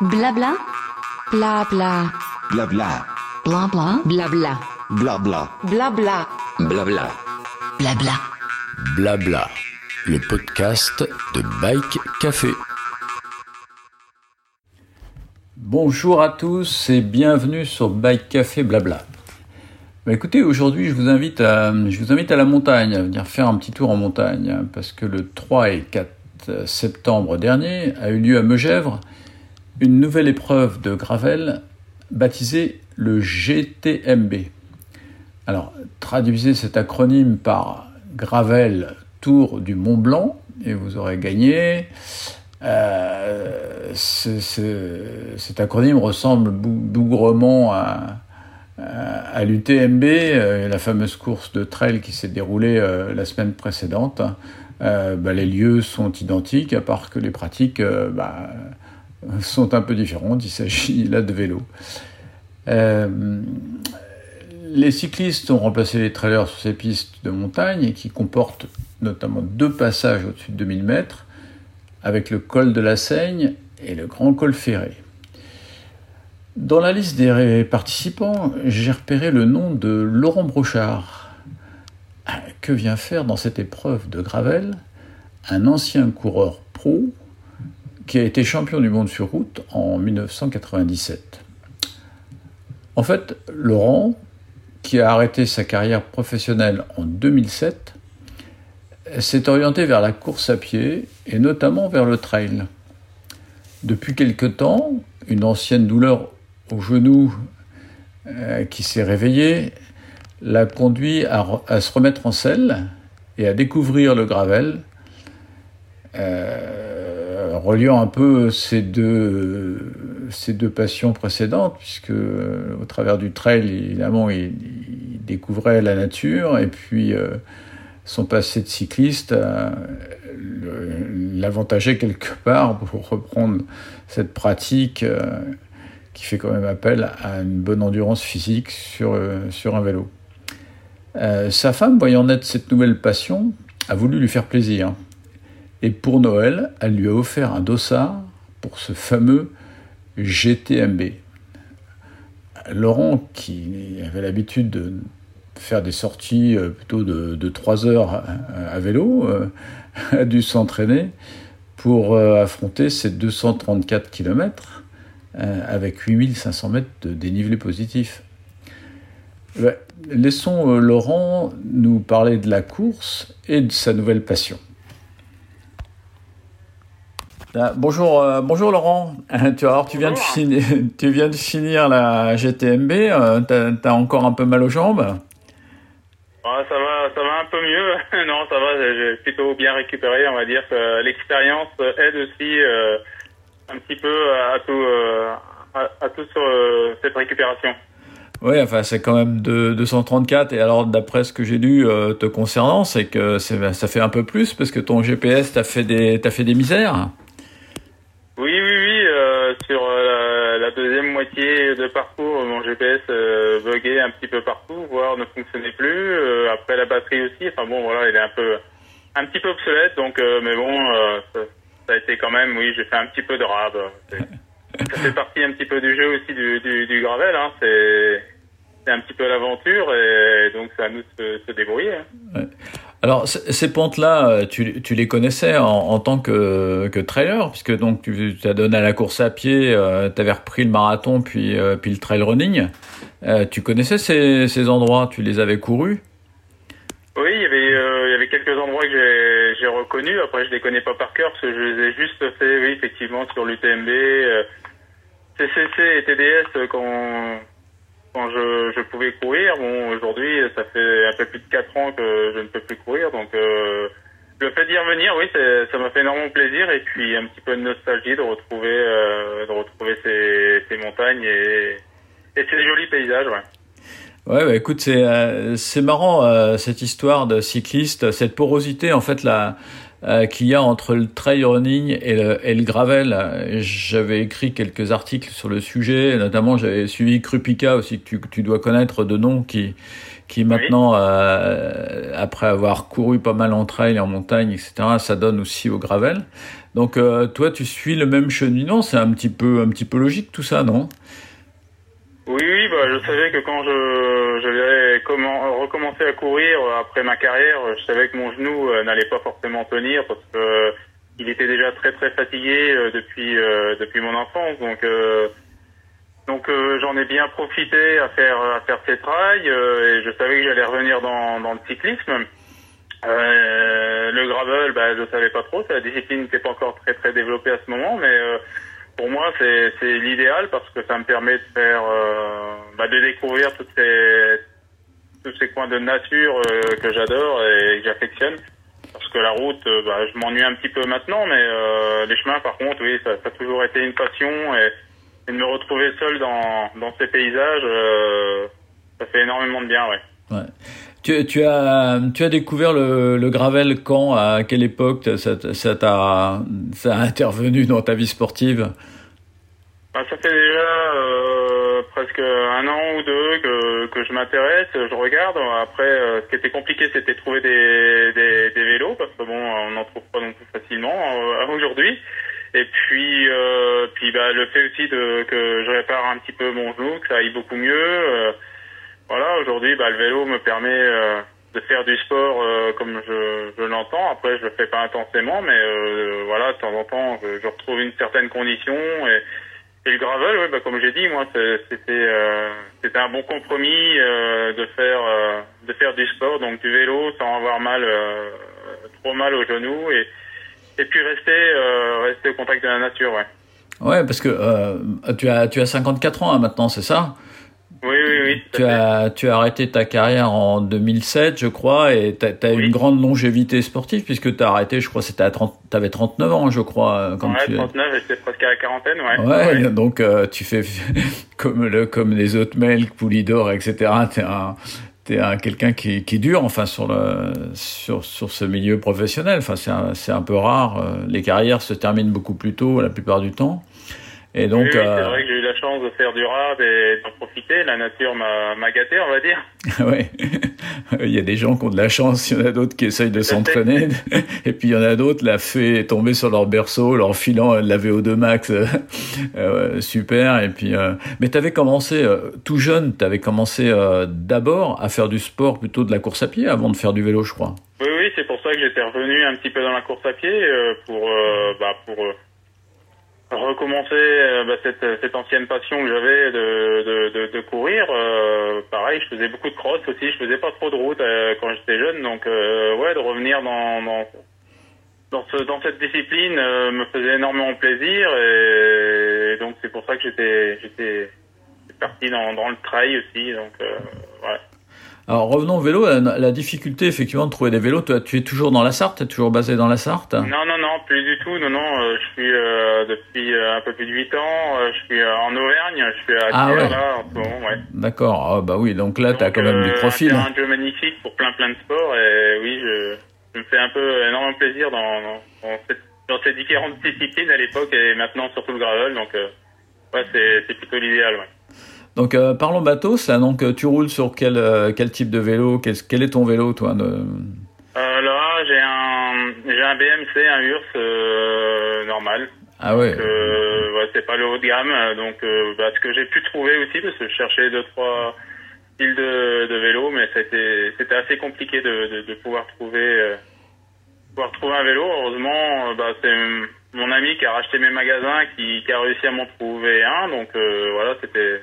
Blabla. Blabla. Blabla. Blabla. Blabla. Blabla. Blabla. Blabla. Blabla. Blabla. Le podcast de Bike Café. Bonjour à tous et bienvenue sur Bike Café Blabla. Bah écoutez, aujourd'hui je vous invite à je vous invite à la montagne, à venir faire un petit tour en montagne, hein, parce que le 3 et 4 septembre dernier a eu lieu à Megèvres une nouvelle épreuve de gravel baptisée le GTMB. Alors, traduisez cet acronyme par Gravel Tour du Mont Blanc et vous aurez gagné. Euh, ce- ce- cet acronyme ressemble bou- bougrement à, l'UTMB, euh, la fameuse course de trail qui s'est déroulée euh, la semaine précédente. Bah, les lieux sont identiques, à part que les pratiques bah, sont un peu différentes. Il s'agit là de vélo. Euh, les cyclistes ont remplacé les trailers sur ces pistes de montagne qui comportent notamment deux passages au-dessus de 2000 mètres avec le col de la Seigne et le grand col ferré. Dans la liste des participants, j'ai repéré le nom de Laurent Brochard. Ah, Que vient faire dans cette épreuve de gravel un ancien coureur pro qui a été champion du monde sur route en 1997 En fait, Laurent, qui a arrêté sa carrière professionnelle en 2007, s'est orienté vers la course à pied et notamment vers le trail. Depuis quelque temps, une ancienne douleur au genou euh, qui s'est réveillée l'a conduit à, se remettre en selle et à découvrir le gravel, euh, reliant un peu ces deux, ces deux passions précédentes, puisque euh, au travers du trail, évidemment, il, découvrait la nature et puis euh, son passé de cycliste euh, l'avantageait quelque part pour reprendre cette pratique qui fait quand même appel à une bonne endurance physique sur, sur un vélo. Sa femme, voyant naître cette nouvelle passion, a voulu lui faire plaisir. Et pour Noël, elle lui a offert un dossard pour ce fameux GTMB. Laurent, qui avait l'habitude de faire des sorties euh, plutôt de, de 3 heures à, à vélo, euh, a dû s'entraîner pour euh, affronter ces 234 km avec 8500 mètres de dénivelé positif. Laissons euh, Laurent nous parler de la course et de sa nouvelle passion. Ah, bonjour, euh, bonjour Laurent. Tu, alors, tu, viens de finir, tu viens de finir la GTMB. euh, T'as as encore un peu mal aux jambes? Ouais, ça va, ça va un peu mieux. non, ça va, j'ai plutôt bien récupéré. On va dire que l'expérience aide aussi euh, un petit peu à tout, euh, à, à tout sur euh, cette récupération. Oui, enfin c'est quand même de 234 et alors d'après ce que j'ai lu euh, te concernant, c'est que c'est- ça fait un peu plus parce que ton GPS t'a fait des t'a fait des misères. Oui, oui, oui. euh, sur euh, la, deuxième moitié de parcours, mon GPS euh, buguait un petit peu partout, voire ne fonctionnait plus. Euh, après la batterie aussi. Enfin bon, voilà, il est un peu, un petit peu obsolète. Donc, euh, mais bon, ça, ça a été quand même. Oui, j'ai fait un petit peu de rab. Ça fait partie un petit peu du jeu aussi du, gravel. Hein. C'est, un petit peu l'aventure et donc c'est à nous se, se débrouiller. hein. Alors ces pentes-là, euh, tu, tu les connaissais en, en tant que, que trailer puisque donc tu t'as donné à la course à pied, tu avais repris le marathon puis euh, puis le trail running. Euh, tu connaissais ces, ces endroits, tu les avais courus? Oui, il y avait, euh, il y avait quelques endroits que j'ai, reconnus. Après, je les connais pas par cœur parce que je les ai juste fait, oui, effectivement, sur l'UTMB, euh, CCC et TDS euh, quand, quand je, pouvais courir. Bon, aujourd'hui, ça fait un peu plus de 4 ans que je ne peux plus courir. Donc, euh, le fait d'y revenir, oui, ça m'a fait énormément plaisir. Et puis, un petit peu de nostalgie de retrouver, euh, de retrouver ces, montagnes et, ces jolis paysages, ouais. Ouais, bah écoute, c'est euh, marrant euh, cette histoire de cycliste, cette porosité en fait la euh, qu'il y a entre le trail running et le, et le gravel. J'avais écrit quelques articles sur le sujet, notamment j'avais suivi Krupika aussi, que tu, tu dois connaître de nom, qui, qui maintenant, euh, après avoir couru pas mal en trail, en montagne, etc., ça donne aussi au gravel. Donc euh, toi, tu suis le même cheminement, c'est un petit peu, un petit peu logique tout ça, non? Oui, oui, bah, je savais que quand je, je vais recommencer à courir après ma carrière, je savais que mon genou euh, n'allait pas forcément tenir parce que euh, il était déjà très très fatigué euh, depuis depuis mon enfance, donc donc j'en ai bien profité à faire à faire ces trails et je savais que j'allais revenir dans dans le cyclisme. Le gravel, bah, je savais pas trop. La discipline n'était pas encore très très développée à ce moment, mais pour moi c'est l'idéal parce que ça me permet de faire, euh, bah, de découvrir toutes ces tous ces coins de nature euh, que j'adore et que j'affectionne. Parce que la route, euh, bah, je m'ennuie un petit peu maintenant, mais les chemins, par contre, oui, ça, ça, a toujours été une passion et, et de me retrouver seul dans dans ces paysages, ça fait énormément de bien, ouais. ouais. Tu, as, tu as découvert le, gravel quand À quelle époque ça, ça, t'a, ça a intervenu dans ta vie sportive? Bah, Ça fait déjà euh, presque un an ou deux que, que je m'intéresse, je regarde. Après, euh, ce qui était compliqué, c'était de trouver des, des, des, vélos, parce que bon, on n'en trouve pas non plus facilement euh, aujourd'hui. Et puis, euh, puis bah, le fait aussi de, que je répare un petit peu mon genou, que ça aille beaucoup mieux. Euh, voilà, aujourd'hui, bah, le vélo me permet euh, de faire du sport euh, comme je, je l'entends. Après, je le fais pas intensément, mais euh, voilà, de temps en temps, je, retrouve une certaine condition. Et, et le gravel, ouais, bah, comme j'ai dit, moi, c'était c'était un bon compromis de faire de faire du sport, donc du vélo sans avoir mal trop mal aux genoux et et puis rester rester au contact de la nature, ouais. Ouais, parce que tu as tu as 54 ans hein, maintenant, c'est ça? Oui, oui, oui. Tu as, tu as arrêté ta carrière en 2007, je crois, et tu as, oui. une grande longévité sportive, puisque tu as arrêté, je crois, c'était à 30, tu avais 39 ans, je crois. Quand ouais, tu... 39, j'étais presque à la quarantaine, ouais. Ouais, ouais. donc euh, tu fais comme, le, comme les autres Melk, Poulidor, etc. Es un, t'es un quelqu'un qui, qui dure enfin sur le sur sur ce milieu professionnel enfin c'est un, un peu rare euh, les carrières se terminent beaucoup plus tôt la plupart du temps et donc, oui, euh... c'est vrai que j'ai eu la chance de faire du rap et d'en profiter. La nature m'a gâté, on va dire. oui, il y a des gens qui ont de la chance, il y en a d'autres qui essayent de s'entraîner, et puis il y en a d'autres, la fée est tombée sur leur berceau, leur filant la VO2 max, euh, super. Et puis, euh... mais tu avais commencé euh, tout jeune, tu avais commencé d'abord à faire du sport, plutôt de la course à pied, avant de faire du vélo, je crois. Oui, oui, c'est pour ça que j'étais revenu un petit peu dans la course à pied pour, bah, pour recommencer euh, bah, cette, cette, ancienne passion que j'avais de, de, de, de, courir. Euh, pareil, je faisais beaucoup de cross aussi. Je faisais pas trop de route euh, quand j'étais jeune, donc euh, ouais, de revenir dans dans dans, ce, dans cette discipline me faisait énormément plaisir et, et donc c'est pour ça que j'étais j'étais parti dans, dans le trail aussi. Donc. Alors revenons au vélo, la, la, difficulté effectivement de trouver des vélos. Toi, tu es toujours dans la Sarthe, tu es toujours basé dans la Sarthe? Non, non, non, plus du tout. Non, non, euh, je suis euh, depuis euh, un peu plus de 8 ans, je suis en Auvergne, je suis à ah, ouais. là en ce moment, ouais. D'accord, oh, bah oui, donc là tu as quand même du profil. C'est un jeu magnifique pour plein plein de sports et oui, je, je me fais un peu énormément plaisir dans, dans, dans, cette, dans ces différentes disciplines à l'époque et maintenant surtout le gravel, donc ouais, c'est plutôt l'idéal, ouais. Donc euh, parlons bateau, ça. Donc tu roules sur quel euh, quel type de vélo? Quel, quel, est ton vélo, toi de... euh, Là, j'ai un j'ai un BMC, un URS euh, normal. Ah ouais. Donc, ouais c'est pas le haut de gamme. Donc bah, ce que j'ai pu trouver aussi, parce que je cherchais deux trois styles de, de vélo, mais c'était c'était assez compliqué de, de, pouvoir trouver pouvoir trouver un vélo. Heureusement, bah, c'est mon ami qui a racheté mes magasins qui, qui a réussi à m'en trouver un. Donc voilà, c'était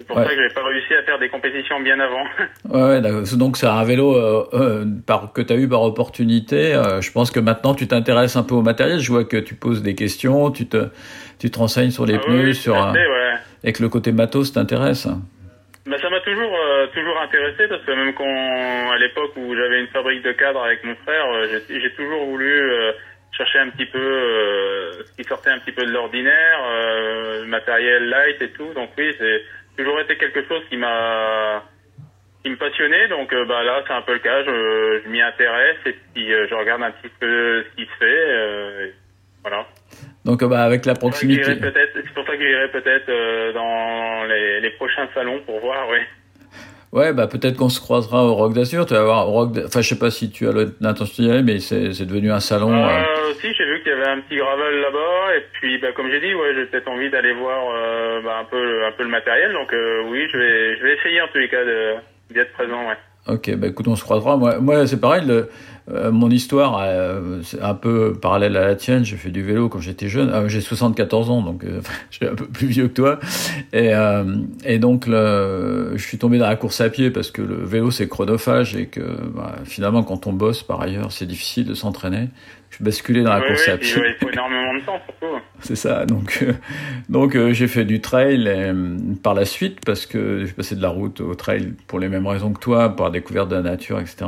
c'est pour ouais. ça que j'ai pas réussi à faire des compétitions bien avant. ouais, donc c'est un vélo euh, euh, par, que tu as eu par opportunité. Euh, je pense que maintenant tu t'intéresses un peu au matériel. Je vois que tu poses des questions, tu te, tu te renseignes sur les ah, pneus, oui, sur fait, ouais. et que le côté matos t'intéresse. Bah, ça m'a toujours euh, toujours intéressé parce que même quand à l'époque où j'avais une fabrique de cadres avec mon frère, euh, j'ai toujours voulu euh, chercher un petit peu ce qui sortait un petit peu de l'ordinaire, matériel light et tout. Donc oui, c'est toujours été quelque chose qui m'a qui me passionnait. Donc euh, bah là, c'est un peu le cas. Je, je m'y intéresse et puis euh, je regarde un petit peu ce qui se fait. euh, voilà. Donc, euh, bah, avec la C'est proximité. C'est pour ça que j'irai peut-être euh, dans les, les prochains salons pour voir. Oui. Ouais, bah, peut-être qu'on se croisera au Rock d'Azur. Tu vas voir, au Rock enfin, je sais pas si tu as l'intention d'y aller, mais c'est c'est devenu un salon. euh, Euh, aussi, j'ai vu qu'il y avait un petit gravel là-bas, et puis, bah, comme j'ai dit, ouais, j'ai peut-être envie d'aller voir euh, bah, un peu, un peu le matériel. Donc, euh, oui, je vais, je vais essayer en tous les cas de d'y être présent. Ouais. Ok, bah écoute, on se croisera. Moi, moi c'est pareil. Le, euh, mon histoire, euh, c'est un peu parallèle à la tienne. J'ai fait du vélo quand j'étais jeune. Euh, j'ai 74 ans, donc euh, je suis un peu plus vieux que toi. Et, euh, et donc, le, je suis tombé dans la course à pied parce que le vélo c'est chronophage et que bah, finalement, quand on bosse par ailleurs, c'est difficile de s'entraîner. Je suis basculé dans la course à pied. il faut énormément de temps, surtout. C'est ça. Donc, donc j'ai fait du trail et, par la suite parce que j'ai passé de la route au trail pour les mêmes raisons que toi, la découverte de la nature, etc.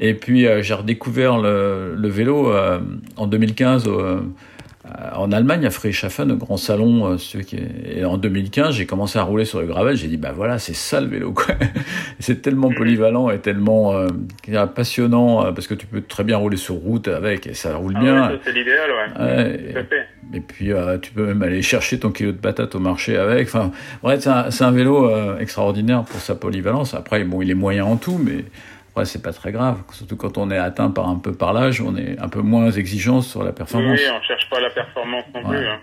Et puis euh, j'ai redécouvert le, le vélo euh, en 2015 au, euh, en Allemagne à Friedrichshafen, au grand salon. euh, qui Et en 2015, j'ai commencé à rouler sur le gravel. J'ai dit bah voilà, c'est ça le vélo c'est tellement polyvalent et tellement euh, passionnant euh, parce que tu peux très bien rouler sur route avec et ça roule Ah bien. ouais, c'est l'idéal, ouais. Ouais, Tout à fait. et puis tu peux même aller chercher ton kilo de patates au marché avec. Enfin, bref, c'est un, un vélo extraordinaire pour sa polyvalence. Après, bon, il est moyen en tout, mais après c'est pas très grave. Surtout quand on est atteint par un peu par l'âge, on est un peu moins exigeant sur la performance. oui, on cherche pas la performance non plus. hein.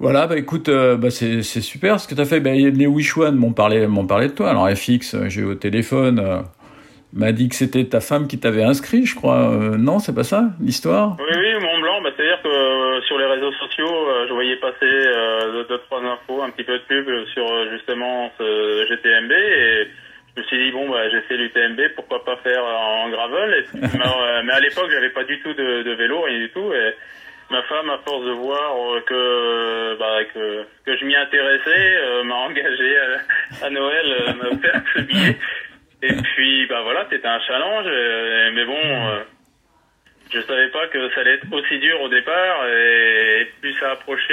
Voilà, bah écoute, euh, bah, c'est super ce que tu as fait. Bah, les Wish One m'ont parlé, m'ont parlé de toi. Alors FX, euh, j'ai eu au téléphone, euh, m'a dit que c'était ta femme qui t'avait inscrit, je crois. Euh, non, c'est pas ça l'histoire? Oui, oui, Mont Blanc, bah, c'est-à-dire que sur les réseaux sociaux, je voyais passer deux, trois infos, un petit peu de pub sur justement ce GTMB et je me suis dit bon bah j'essaie l'UTMB, pourquoi pas faire en gravel? Et, puis, mais, euh, mais à l'époque j'avais pas du tout de, de vélo, rien du tout. Et ma femme, à force de voir euh, que bah, que, que je m'y intéressais, euh, m'a engagé à, à Noël euh, me faire ce billet. Et puis bah voilà, c'était un challenge, euh, mais bon. Je savais pas que ça allait être aussi dur au départ et plus ça approchait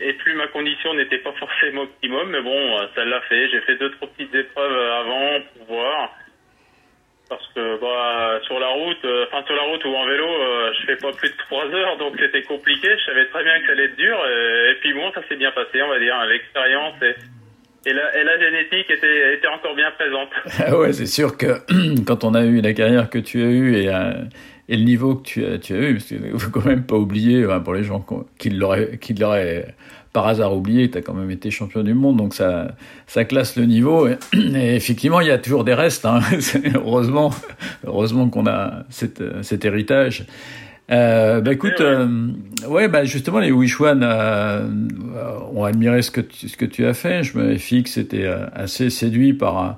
et, et plus ma condition n'était pas forcément optimum mais bon ça l'a fait. J'ai fait deux trois petites épreuves avant pour voir. Parce que bah sur la route euh, enfin sur la route ou en vélo euh, je fais pas plus de trois heures donc c'était compliqué. Je savais très bien que ça allait être dur et, puis bon ça s'est bien passé on va dire l'expérience et et la, et la génétique était, était encore bien présente. Ah ouais, c'est sûr que quand on a eu la carrière que tu as eue et, euh, le niveau que tu as, tu as eu, parce qu'il faut quand même pas oublier, pour les gens qui l'auraient par hasard oublié, tu as quand même été champion du monde, donc ça, ça classe le niveau. Et, et effectivement, il y a toujours des restes. Hein. Heureusement, heureusement qu'on a cet, cet héritage. Euh, bah écoute, euh, ouais, bah justement les Wish One euh, ont admiré ce que tu, ce que tu as fait. Je me fixe, était euh, assez séduit par euh,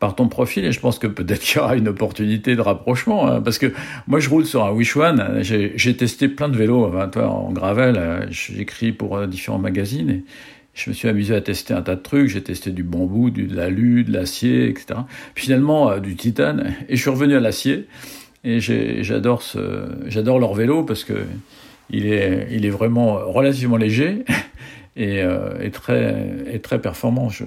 par ton profil et je pense que peut-être qu'il y aura une opportunité de rapprochement hein, parce que moi je roule sur un Wish One. J'ai testé plein de vélos, enfin, toi en gravel. euh, J'écris pour différents magazines et je me suis amusé à tester un tas de trucs. J'ai testé du bambou, du, de l'alu, de l'acier, etc. Finalement du titane et je suis revenu à l'acier. Et j'adore ce, j'adore leur vélo parce que il est, il est vraiment relativement léger et, euh, et très, et très performant. Je,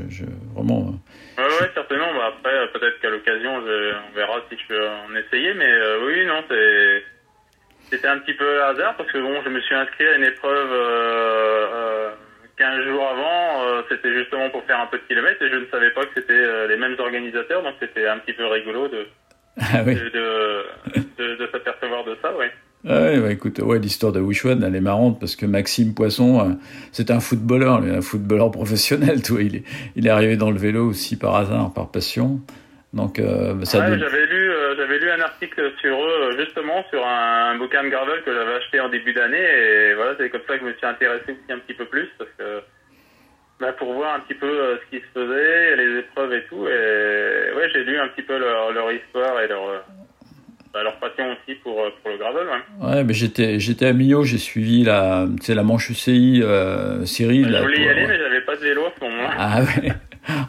vraiment. Ouais, ouais, certainement. Bah, après, euh, peut-être qu'à l'occasion, on verra si je peux en essayer. Mais euh, oui, non, c'était un petit peu hasard parce que bon, je me suis inscrit à une épreuve euh, euh, 15 jours avant. c'était justement pour faire un peu de kilomètres et je ne savais pas que c'était les mêmes organisateurs. Donc c'était un petit peu rigolo de Ah oui. de, de, de, de s'apercevoir de ça, ouais. Ouais, bah écoute, ouais, l'histoire de Wishwan, elle est marrante parce que Maxime Poisson, euh, c'est un footballeur, un footballeur professionnel, toi. Il est, il est arrivé dans le vélo aussi par hasard, par passion. Donc, euh, ça. Ouais, dé- j'avais lu, euh, j'avais lu un article sur eux, justement, sur un, un bouquin de gravel que j'avais acheté en début d'année, et voilà, c'est comme ça que je me suis intéressé aussi un petit peu plus, parce que, bah, pour voir un petit peu euh, ce qui se faisait, les épreuves et tout, et ouais, j'ai lu un petit peu leur, leur histoire et leur, euh, bah, leur passion aussi pour, euh, pour le gravel, ouais. Ouais, mais j'étais, j'étais à Millau, j'ai suivi la, la Manche UCI euh, série. je là, voulais y pour- aller, mais j'avais pas de vélo à ce moment-là. Ah ouais.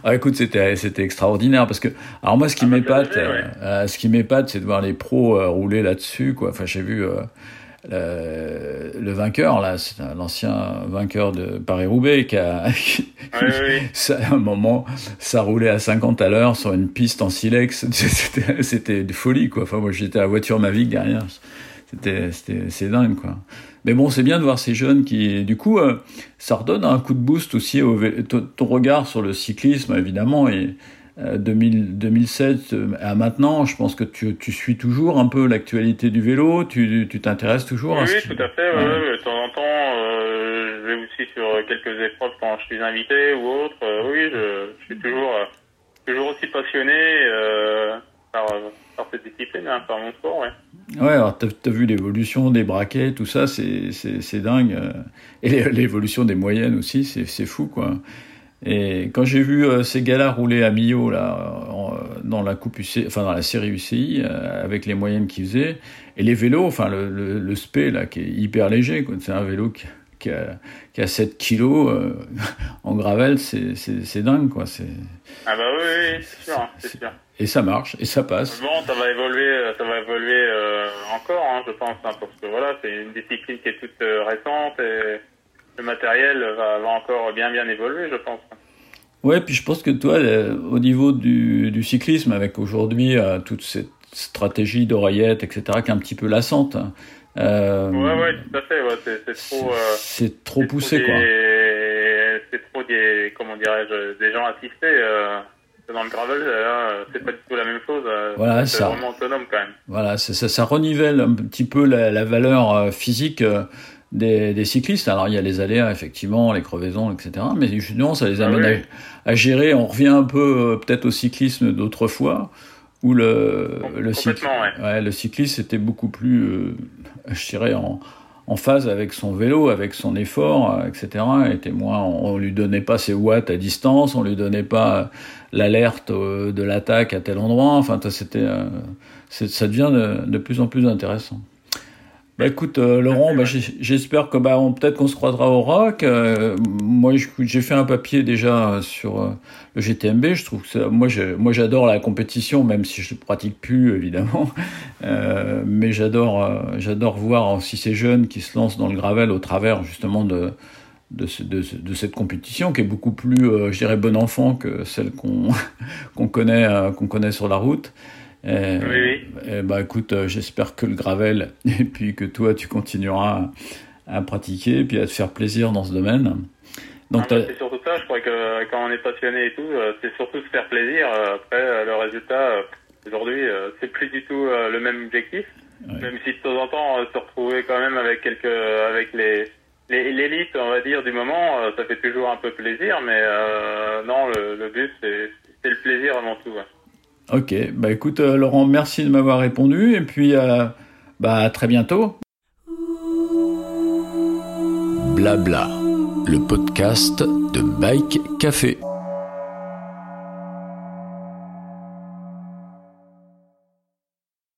Ah, écoute, c'était c'était extraordinaire parce que alors moi ce qui Ah, bah, m'épate, ouais. euh, ce qui m'épate, c'est de voir les pros euh, rouler là-dessus quoi. Enfin, j'ai vu le, le vainqueur, là, c'est l'ancien vainqueur de Paris-Roubaix qui a, Oui, oui, oui. ça, à un moment, ça roulait à 50 à l'heure sur une piste en silex. C'était, c'était de folie, quoi. Enfin, moi, j'étais à la voiture Mavic derrière. C'était, c'était, c'est dingue, quoi. Mais bon, c'est bien de voir ces jeunes qui, du coup, euh, ça redonne un coup de boost aussi au ton, ton regard sur le cyclisme, évidemment, et euh, 2000, 2007 euh, à maintenant, je pense que tu, tu suis toujours un peu l'actualité du vélo, tu, tu t'intéresses toujours Oui, à ce oui, qui- tout à fait. ouais, Ouais. ouais, de temps en temps, euh, je vais aussi sur quelques épreuves quand je suis invité ou autre. Euh, oui, je, je suis toujours, euh, toujours aussi passionné euh, par, par cette discipline, hein, par mon sport. Ouais. Ouais, alors t'as as vu l'évolution des braquets, tout ça, c'est dingue. euh, Et l'é- l'évolution des moyennes aussi, c'est c'est fou, quoi. Et quand j'ai vu euh, ces gars-là rouler à Millau, là, en- dans la coupe UCI, enfin dans la série UCI, euh, avec les moyennes qu'ils faisaient, et les vélos, enfin le, le, le SP, là, qui est hyper léger, quoi. C'est un vélo qui, qui, a, qui a 7 kilos euh, en gravel, c'est dingue, quoi. C'est- Ah bah oui, c'est sûr, c'est sûr. Et ça marche, et ça passe. Bon, ça va évoluer, euh, ça va évoluer euh, encore, hein, je pense, hein, parce que voilà, c'est une discipline qui est toute euh, récente et le matériel va, va encore bien bien évoluer, je pense. Ouais, puis je pense que toi, euh, au niveau du, du cyclisme, avec aujourd'hui euh, toute cette stratégie d'oreillette, etc., qui est un petit peu lassante, hein, euh, Ouais, ouais, tout à fait. Ouais, c'est trop. euh, c'est trop poussé, des- quoi. C'est trop des, comment dirais-je, des gens assistés. Euh, dans le gravel, c'est pas du tout la même chose. euh, Voilà, c'est vraiment autonome quand même. Voilà, ça, ça, ça renivelle un petit peu la, la valeur euh, physique euh, des, des cyclistes. Alors il y a les aléas, effectivement, les crevaisons, etc. Mais justement, ça les Ah amène oui. à, à gérer. On revient un peu euh, peut-être au cyclisme d'autrefois, où le, le, cycl- Complètement, ouais. ouais, le cycliste était beaucoup plus, euh, je dirais, en, en phase avec son vélo, avec son effort, euh, etc. Était moins, on, on lui donnait pas ses watts à distance, on lui donnait pas l'alerte euh, de l'attaque à tel endroit. Enfin, c'était, ça devient de, de plus en plus intéressant. Bah écoute euh, Laurent, bah, j'espère que bah peut-être qu'on se croisera au rock. Euh, moi j'ai fait un papier déjà sur euh, le GTMB. Je trouve que moi j'adore la compétition, même si je ne pratique plus évidemment. Mais j'adore j'adore voir aussi ces jeunes qui se lancent dans le gravel au travers justement de de, de, ce- de cette compétition qui est beaucoup plus, je dirais, bon enfant que celle qu'on qu'on connaît, qu'on connaît sur la route. Et, Oui, oui. et bah écoute, euh, j'espère que le gravel et puis que toi tu continueras à, pratiquer et puis à te faire plaisir dans ce domaine. Donc Ah, c'est surtout ça, je crois que euh, quand on est passionné et tout, euh, c'est surtout se faire plaisir. Euh, Après, euh, le résultat, euh, aujourd'hui, euh, c'est plus du tout euh, le même objectif. Ouais. Même si de temps en temps, euh, se retrouver quand même avec quelques, avec les, l'élite, on va dire, du moment, euh, ça fait toujours un peu plaisir, mais euh, non, le, le but, c'est, c'est le plaisir avant tout. ouais. Ok, bah écoute euh, Laurent, merci de m'avoir répondu et puis euh, bah à très bientôt. Blabla, le podcast de Bike Café.